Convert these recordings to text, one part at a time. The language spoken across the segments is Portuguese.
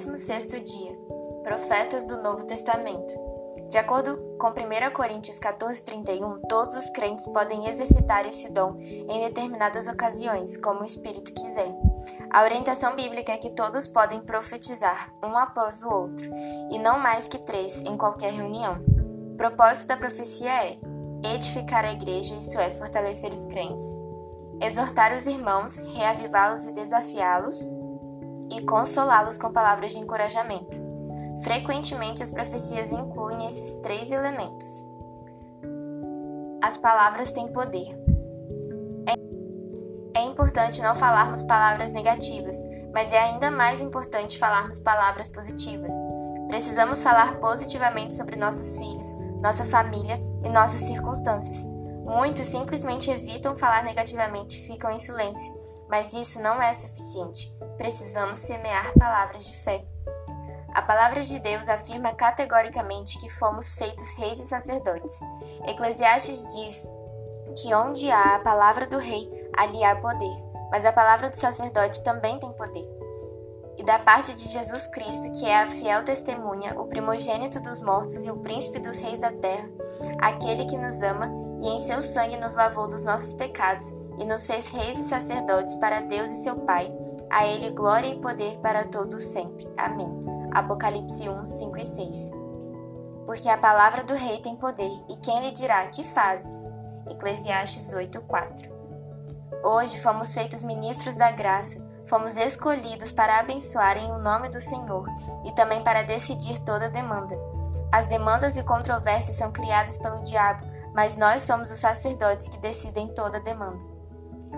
16º dia. Profetas do Novo Testamento. De acordo com 1 Coríntios 14:31, todos os crentes podem exercitar esse dom em determinadas ocasiões, como o Espírito quiser. A orientação bíblica é que todos podem profetizar, um após o outro, e não mais que três em qualquer reunião. O propósito da profecia é edificar a igreja, isto é, fortalecer os crentes, exortar os irmãos, reavivá-los e desafiá-los, e consolá-los com palavras de encorajamento. Frequentemente, as profecias incluem esses três elementos. As palavras têm poder. É importante não falarmos palavras negativas, mas é ainda mais importante falarmos palavras positivas. Precisamos falar positivamente sobre nossos filhos, nossa família e nossas circunstâncias. Muitos simplesmente evitam falar negativamente e ficam em silêncio, mas isso não é suficiente. Precisamos semear palavras de fé. A palavra de Deus afirma categoricamente que fomos feitos reis e sacerdotes. Eclesiastes diz que onde há a palavra do rei, ali há poder, mas a palavra do sacerdote também tem poder. E da parte de Jesus Cristo, que é a fiel testemunha, o primogênito dos mortos e o príncipe dos reis da terra, aquele que nos ama e em seu sangue nos lavou dos nossos pecados e nos fez reis e sacerdotes para Deus e seu Pai. A Ele glória e poder para todos sempre. Amém. Apocalipse 1, 5 e 6. Porque a palavra do rei tem poder, e quem lhe dirá que fazes? Eclesiastes 8, 4. Hoje fomos feitos ministros da graça, fomos escolhidos para abençoarem o nome do Senhor e também para decidir toda demanda. As demandas e controvérsias são criadas pelo diabo, mas nós somos os sacerdotes que decidem toda demanda.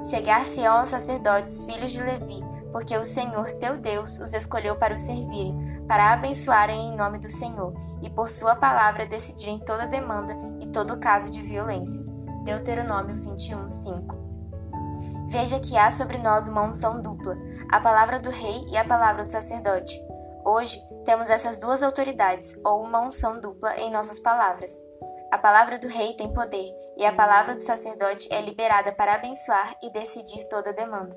Chegar-se-ão aos sacerdotes, filhos de Levi, porque o Senhor teu Deus os escolheu para o servirem, para abençoarem em nome do Senhor, e por sua palavra decidirem toda demanda e todo caso de violência. Deuteronômio 21, 5 Veja que há sobre nós uma unção dupla, a palavra do rei e a palavra do sacerdote. Hoje temos essas duas autoridades, ou uma unção dupla, em nossas palavras. A palavra do rei tem poder, e a palavra do sacerdote é liberada para abençoar e decidir toda demanda.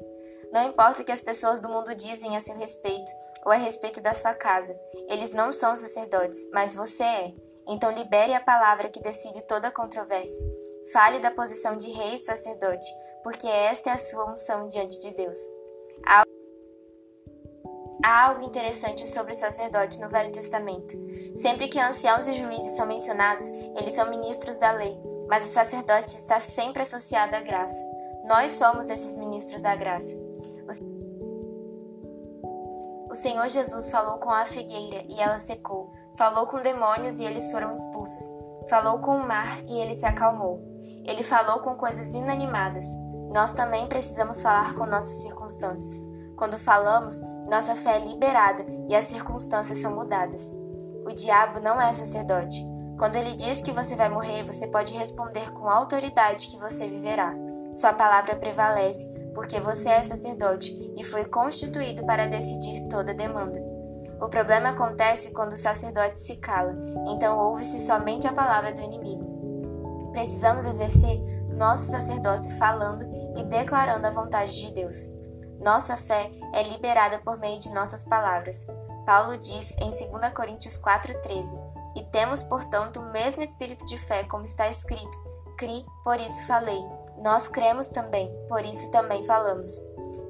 Não importa o que as pessoas do mundo dizem a seu respeito ou a respeito da sua casa, eles não são sacerdotes, mas você é. Então libere a palavra que decide toda controvérsia. Fale da posição de rei e sacerdote, porque esta é a sua unção diante de Deus. Há algo interessante sobre o sacerdote no Velho Testamento. Sempre que anciãos e juízes são mencionados, eles são ministros da lei, mas o sacerdote está sempre associado à graça. Nós somos esses ministros da graça. O Senhor Jesus falou com a figueira e ela secou. Falou com demônios e eles foram expulsos. Falou com o mar e ele se acalmou. Ele falou com coisas inanimadas. Nós também precisamos falar com nossas circunstâncias. Quando falamos, nossa fé é liberada e as circunstâncias são mudadas. O diabo não é sacerdote. Quando ele diz que você vai morrer, você pode responder com autoridade que você viverá. Sua palavra prevalece, porque você é sacerdote e foi constituído para decidir toda demanda. O problema acontece quando o sacerdote se cala, então ouve-se somente a palavra do inimigo. Precisamos exercer nosso sacerdócio falando e declarando a vontade de Deus. Nossa fé é liberada por meio de nossas palavras. Paulo diz em 2 Coríntios 4,13: E temos, portanto, o mesmo espírito de fé, como está escrito: Cri, por isso falei. Nós cremos também, por isso também falamos.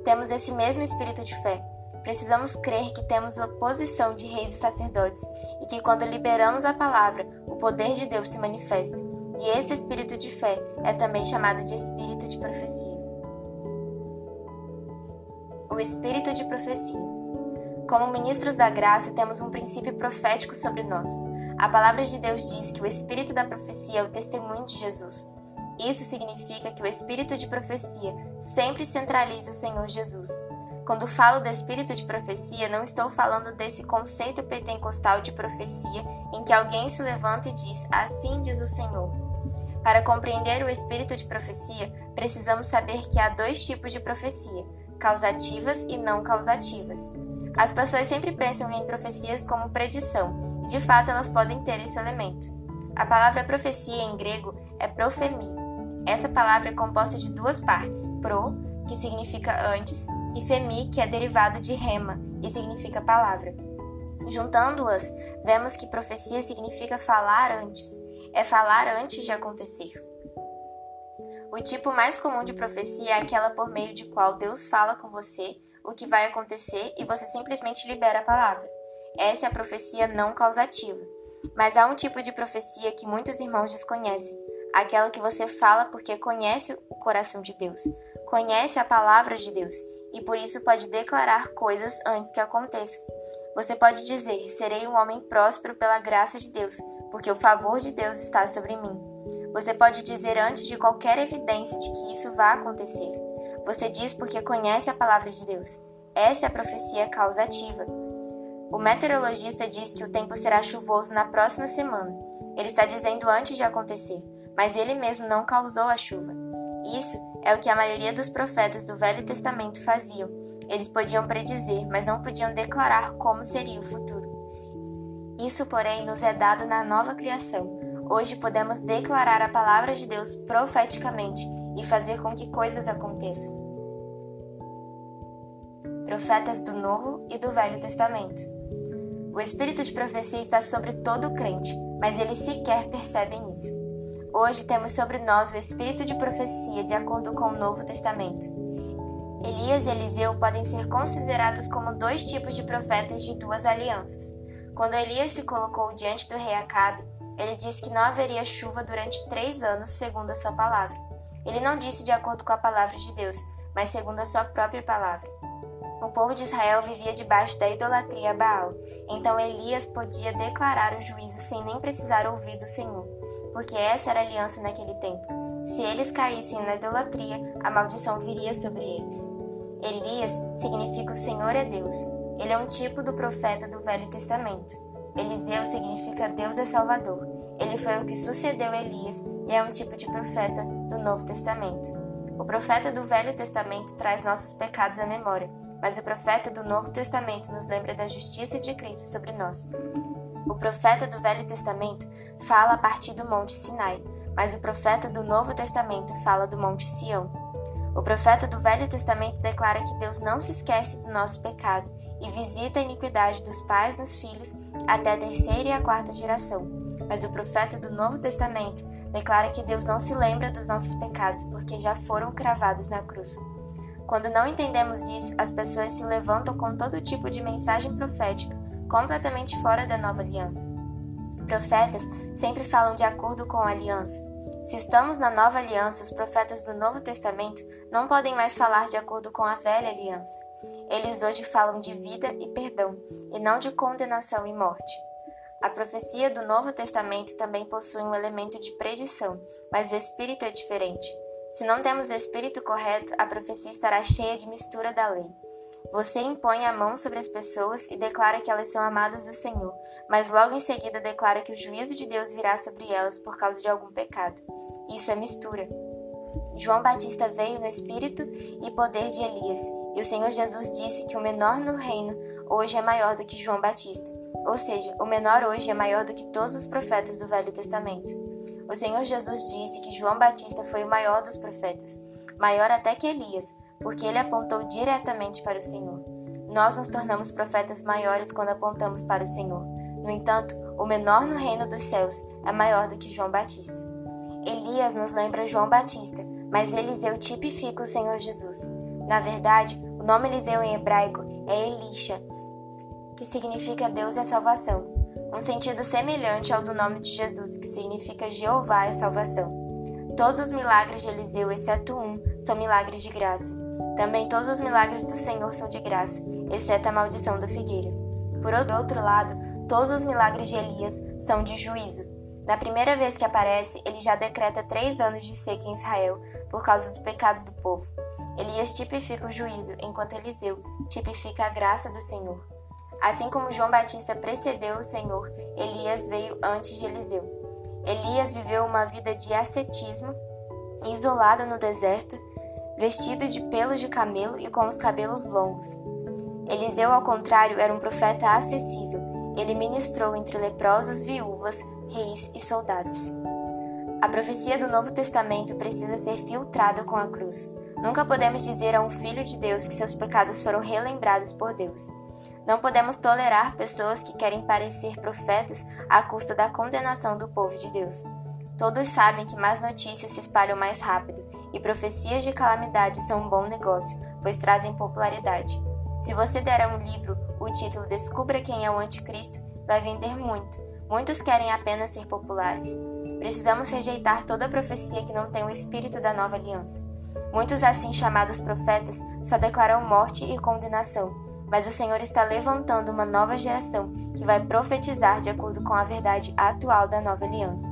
Temos esse mesmo espírito de fé. Precisamos crer que temos a posição de reis e sacerdotes e que quando liberamos a palavra, o poder de Deus se manifesta. E esse espírito de fé é também chamado de espírito de profecia. O espírito de profecia. Como ministros da graça, temos um princípio profético sobre nós. A palavra de Deus diz que o espírito da profecia é o testemunho de Jesus. Isso significa que o espírito de profecia sempre centraliza o Senhor Jesus. Quando falo do espírito de profecia, não estou falando desse conceito pentecostal de profecia em que alguém se levanta e diz: Assim diz o Senhor. Para compreender o espírito de profecia, precisamos saber que há dois tipos de profecia: causativas e não causativas. As pessoas sempre pensam em profecias como predição, e de fato elas podem ter esse elemento. A palavra profecia em grego é profemi, essa palavra é composta de duas partes, pro, que significa antes, e femi, que é derivado de rema e significa palavra. Juntando-as, vemos que profecia significa falar antes, é falar antes de acontecer. O tipo mais comum de profecia é aquela por meio de qual Deus fala com você o que vai acontecer e você simplesmente libera a palavra. Essa é a profecia não causativa. Mas há um tipo de profecia que muitos irmãos desconhecem, aquela que você fala porque conhece o coração de Deus, conhece a palavra de Deus e por isso pode declarar coisas antes que aconteçam. Você pode dizer: Serei um homem próspero pela graça de Deus, porque o favor de Deus está sobre mim. Você pode dizer antes de qualquer evidência de que isso vá acontecer. Você diz porque conhece a palavra de Deus. Essa é a profecia causativa. O meteorologista diz que o tempo será chuvoso na próxima semana. Ele está dizendo antes de acontecer, mas ele mesmo não causou a chuva. Isso é o que a maioria dos profetas do Velho Testamento faziam. Eles podiam predizer, mas não podiam declarar como seria o futuro. Isso, porém, nos é dado na nova criação. Hoje podemos declarar a palavra de Deus profeticamente e fazer com que coisas aconteçam. Profetas do Novo e do Velho Testamento. O espírito de profecia está sobre todo crente, mas eles sequer percebem isso. Hoje temos sobre nós o espírito de profecia de acordo com o Novo Testamento. Elias e Eliseu podem ser considerados como dois tipos de profetas de duas alianças. Quando Elias se colocou diante do rei Acabe, ele disse que não haveria chuva durante três anos, segundo a sua palavra. Ele não disse de acordo com a palavra de Deus, mas segundo a sua própria palavra. O povo de Israel vivia debaixo da idolatria a Baal, então Elias podia declarar o juízo sem nem precisar ouvir do Senhor, porque essa era a aliança naquele tempo. Se eles caíssem na idolatria, a maldição viria sobre eles. Elias significa o Senhor é Deus. Ele é um tipo do profeta do Velho Testamento. Eliseu significa Deus é Salvador. Ele foi o que sucedeu Elias e é um tipo de profeta do Novo Testamento. O profeta do Velho Testamento traz nossos pecados à memória mas o profeta do Novo Testamento nos lembra da justiça de Cristo sobre nós. O profeta do Velho Testamento fala a partir do Monte Sinai, mas o profeta do Novo Testamento fala do Monte Sião. O profeta do Velho Testamento declara que Deus não se esquece do nosso pecado e visita a iniquidade dos pais nos filhos até a terceira e a quarta geração. Mas o profeta do Novo Testamento declara que Deus não se lembra dos nossos pecados porque já foram cravados na cruz. Quando não entendemos isso, as pessoas se levantam com todo tipo de mensagem profética, completamente fora da nova aliança. Profetas sempre falam de acordo com a aliança. Se estamos na nova aliança, os profetas do Novo Testamento não podem mais falar de acordo com a velha aliança. Eles hoje falam de vida e perdão, e não de condenação e morte. A profecia do Novo Testamento também possui um elemento de predição, mas o espírito é diferente. Se não temos o espírito correto, a profecia estará cheia de mistura da lei. Você impõe a mão sobre as pessoas e declara que elas são amadas do Senhor, mas logo em seguida declara que o juízo de Deus virá sobre elas por causa de algum pecado. Isso é mistura. João Batista veio no espírito e poder de Elias, e o Senhor Jesus disse que o menor no reino hoje é maior do que João Batista. Ou seja, o menor hoje é maior do que todos os profetas do Velho Testamento. O Senhor Jesus disse que João Batista foi o maior dos profetas, maior até que Elias, porque ele apontou diretamente para o Senhor. Nós nos tornamos profetas maiores quando apontamos para o Senhor. No entanto, o menor no reino dos céus é maior do que João Batista. Elias nos lembra João Batista, mas Eliseu tipifica o Senhor Jesus. Na verdade, o nome Eliseu em hebraico é Elisha, que significa Deus é salvação um sentido semelhante ao do nome de Jesus, que significa Jeová é salvação. Todos os milagres de Eliseu, exceto um, são milagres de graça. Também todos os milagres do Senhor são de graça, exceto a maldição da figueira. Por outro lado, todos os milagres de Elias são de juízo. Na primeira vez que aparece, ele já decreta três anos de seca em Israel por causa do pecado do povo. Elias tipifica o juízo, enquanto Eliseu tipifica a graça do Senhor. Assim como João Batista precedeu o Senhor, Elias veio antes de Eliseu. Elias viveu uma vida de ascetismo, isolado no deserto, vestido de pelos de camelo e com os cabelos longos. Eliseu, ao contrário, era um profeta acessível. Ele ministrou entre leprosos, viúvas, reis e soldados. A profecia do Novo Testamento precisa ser filtrada com a cruz. Nunca podemos dizer a um filho de Deus que seus pecados foram relembrados por Deus. Não podemos tolerar pessoas que querem parecer profetas à custa da condenação do povo de Deus. Todos sabem que más notícias se espalham mais rápido e profecias de calamidade são um bom negócio, pois trazem popularidade. Se você der a um livro o título Descubra quem é o Anticristo, vai vender muito. Muitos querem apenas ser populares. Precisamos rejeitar toda profecia que não tem o espírito da nova aliança. Muitos assim chamados profetas só declaram morte e condenação, mas o Senhor está levantando uma nova geração que vai profetizar de acordo com a verdade atual da nova aliança.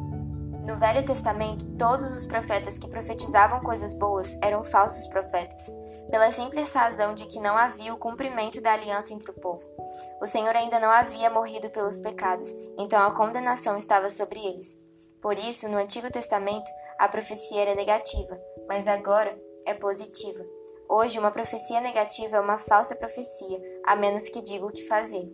No Velho Testamento, todos os profetas que profetizavam coisas boas eram falsos profetas, pela simples razão de que não havia o cumprimento da aliança entre o povo. O Senhor ainda não havia morrido pelos pecados, então a condenação estava sobre eles. Por isso, no Antigo Testamento, a profecia era negativa, mas agora é positiva. Hoje, uma profecia negativa é uma falsa profecia, a menos que diga o que fazer.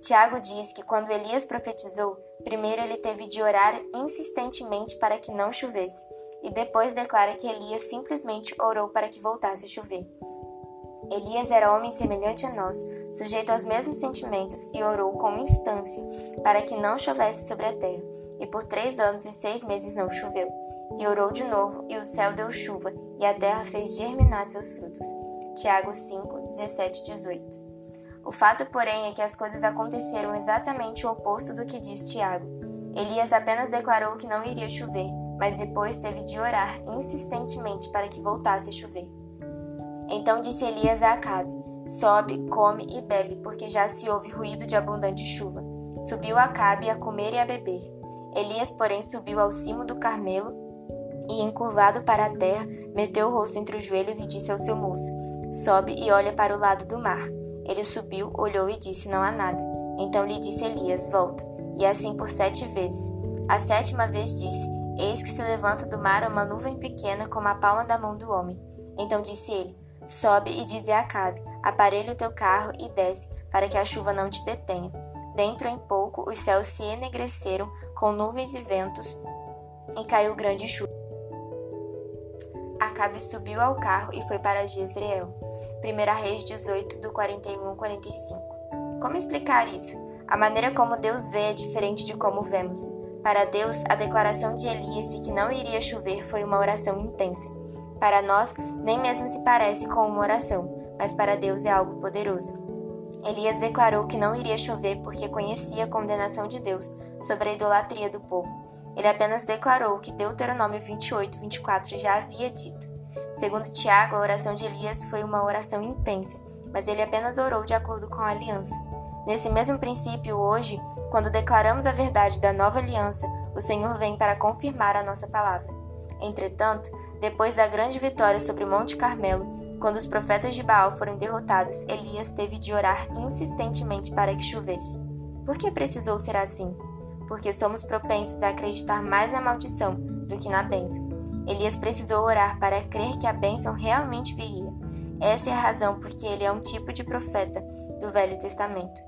Tiago diz que quando Elias profetizou, primeiro ele teve de orar insistentemente para que não chovesse, e depois declara que Elias simplesmente orou para que voltasse a chover. Elias era homem semelhante a nós, sujeito aos mesmos sentimentos, e orou com instância para que não chovesse sobre a terra. E por três anos e seis meses não choveu. E orou de novo, e o céu deu chuva, e a terra fez germinar seus frutos. Tiago 5, 17 e 18. O fato, porém, é que as coisas aconteceram exatamente o oposto do que diz Tiago. Elias apenas declarou que não iria chover, mas depois teve de orar insistentemente para que voltasse a chover. Então disse Elias a Acabe: Sobe, come e bebe, porque já se ouve ruído de abundante chuva. Subiu Acabe a comer e a beber. Elias, porém, subiu ao cimo do Carmelo e, encurvado para a terra, meteu o rosto entre os joelhos e disse ao seu moço: Sobe e olha para o lado do mar. Ele subiu, olhou e disse: Não há nada. Então lhe disse Elias: Volta. E assim por sete vezes. A sétima vez disse: Eis que se levanta do mar uma nuvem pequena como a palma da mão do homem. Então disse ele: Sobe e dize a Acabe: Aparelhe o teu carro e desce, para que a chuva não te detenha. Dentro em pouco os céus se enegreceram com nuvens e ventos, e caiu grande chuva. Acabe subiu ao carro e foi para Jezreel. 1 Reis 18, do 41 ao 45. Como explicar isso? A maneira como Deus vê é diferente de como vemos. Para Deus, a declaração de Elias de que não iria chover foi uma oração intensa. Para nós, nem mesmo se parece com uma oração, mas para Deus é algo poderoso. Elias declarou que não iria chover porque conhecia a condenação de Deus sobre a idolatria do povo. Ele apenas declarou o que Deuteronômio 28, 24 já havia dito. Segundo Tiago, a oração de Elias foi uma oração intensa, mas ele apenas orou de acordo com a aliança. Nesse mesmo princípio, hoje, quando declaramos a verdade da nova aliança, o Senhor vem para confirmar a nossa palavra. Entretanto, depois da grande vitória sobre Monte Carmelo, quando os profetas de Baal foram derrotados, Elias teve de orar insistentemente para que chovesse. Por que precisou ser assim? Porque somos propensos a acreditar mais na maldição do que na bênção. Elias precisou orar para crer que a bênção realmente viria. Essa é a razão porque ele é um tipo de profeta do Velho Testamento.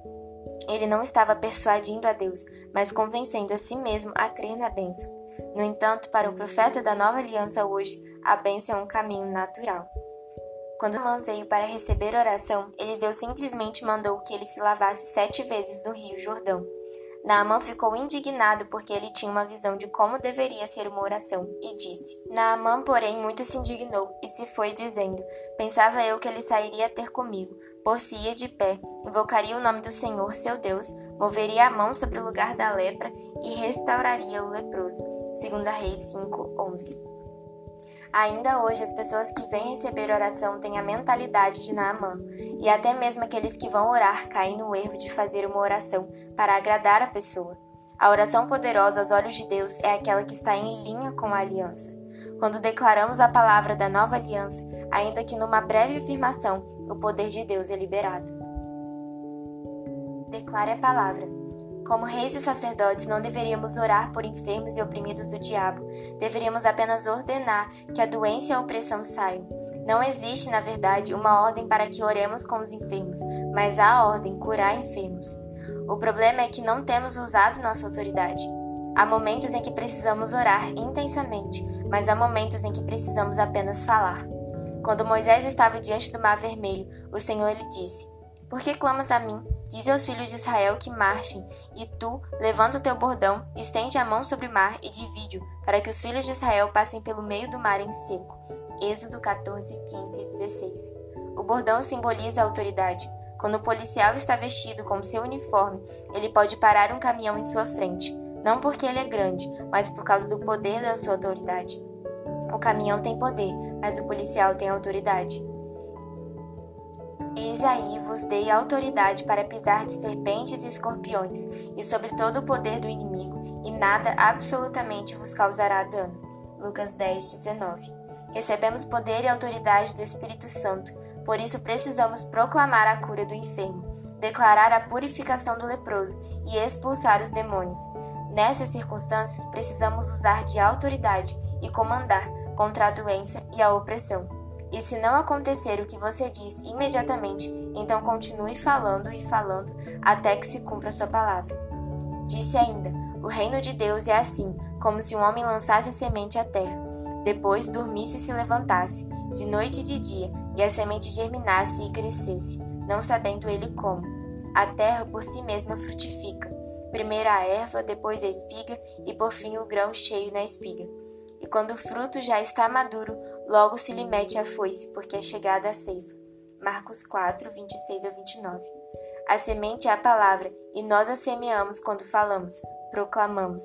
Ele não estava persuadindo a Deus, mas convencendo a si mesmo a crer na bênção. No entanto, para o profeta da nova aliança hoje, a bênção é um caminho natural. Quando Amã veio para receber oração, Eliseu simplesmente mandou que ele se lavasse sete vezes no rio Jordão. Naamã ficou indignado porque ele tinha uma visão de como deveria ser uma oração e disse. Naamã, porém, muito se indignou e se foi dizendo: Pensava eu que ele sairia a ter comigo, por-se-ia de pé, invocaria o nome do Senhor, seu Deus, moveria a mão sobre o lugar da lepra e restauraria o leproso. 2 Reis 5, 11. Ainda hoje, as pessoas que vêm receber oração têm a mentalidade de Naamã, e até mesmo aqueles que vão orar caem no erro de fazer uma oração para agradar a pessoa. A oração poderosa aos olhos de Deus é aquela que está em linha com a aliança. Quando declaramos a palavra da nova aliança, ainda que numa breve afirmação, o poder de Deus é liberado. Declare a palavra. Como reis e sacerdotes, não deveríamos orar por enfermos e oprimidos do diabo. Deveríamos apenas ordenar que a doença e a opressão saiam. Não existe, na verdade, uma ordem para que oremos com os enfermos, mas há a ordem curar enfermos. O problema é que não temos usado nossa autoridade. Há momentos em que precisamos orar intensamente, mas há momentos em que precisamos apenas falar. Quando Moisés estava diante do Mar Vermelho, o Senhor lhe disse: Por que clamas a mim? Diz aos filhos de Israel que marchem, e tu, levanta o teu bordão, estende a mão sobre o mar e divide-o, para que os filhos de Israel passem pelo meio do mar em seco. Êxodo 14, 15 e 16. O bordão simboliza a autoridade. Quando o policial está vestido com seu uniforme, ele pode parar um caminhão em sua frente, não porque ele é grande, mas por causa do poder da sua autoridade. O caminhão tem poder, mas o policial tem autoridade. Eis aí vos dei autoridade para pisar de serpentes e escorpiões, e sobre todo o poder do inimigo, e nada absolutamente vos causará dano. Lucas 10, 19. Recebemos poder e autoridade do Espírito Santo, por isso precisamos proclamar a cura do enfermo, declarar a purificação do leproso e expulsar os demônios. Nessas circunstâncias, precisamos usar de autoridade e comandar contra a doença e a opressão. E se não acontecer o que você diz imediatamente, então continue falando e falando até que se cumpra sua palavra. Disse ainda: O reino de Deus é assim, como se um homem lançasse a semente à terra. Depois dormisse e se levantasse, de noite e de dia, e a semente germinasse e crescesse, não sabendo ele como. A terra por si mesma frutifica. Primeiro a erva, depois a espiga e por fim o grão cheio na espiga. E quando o fruto já está maduro, logo se lhe mete a foice, porque é chegada a ceifa. Marcos 4, 26 a 29. A semente é a palavra, e nós a semeamos quando falamos, proclamamos.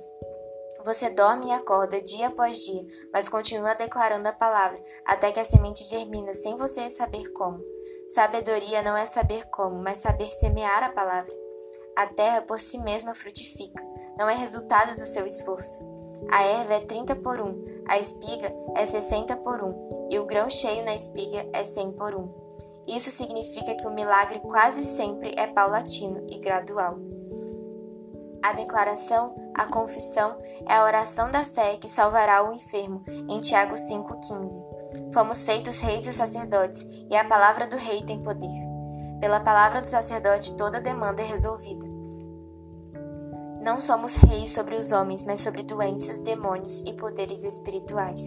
Você dorme e acorda dia após dia, mas continua declarando a palavra, até que a semente germina sem você saber como. Sabedoria não é saber como, mas saber semear a palavra. A terra por si mesma frutifica, não é resultado do seu esforço. A erva é 30 por 1, a espiga é 60 por 1 e o grão cheio na espiga é 100 por 1. Isso significa que o milagre quase sempre é paulatino e gradual. A declaração, a confissão, é a oração da fé que salvará o enfermo, em Tiago 5,15. Fomos feitos reis e sacerdotes, e a palavra do rei tem poder. Pela palavra do sacerdote, toda demanda é resolvida. Não somos reis sobre os homens, mas sobre doenças, demônios e poderes espirituais.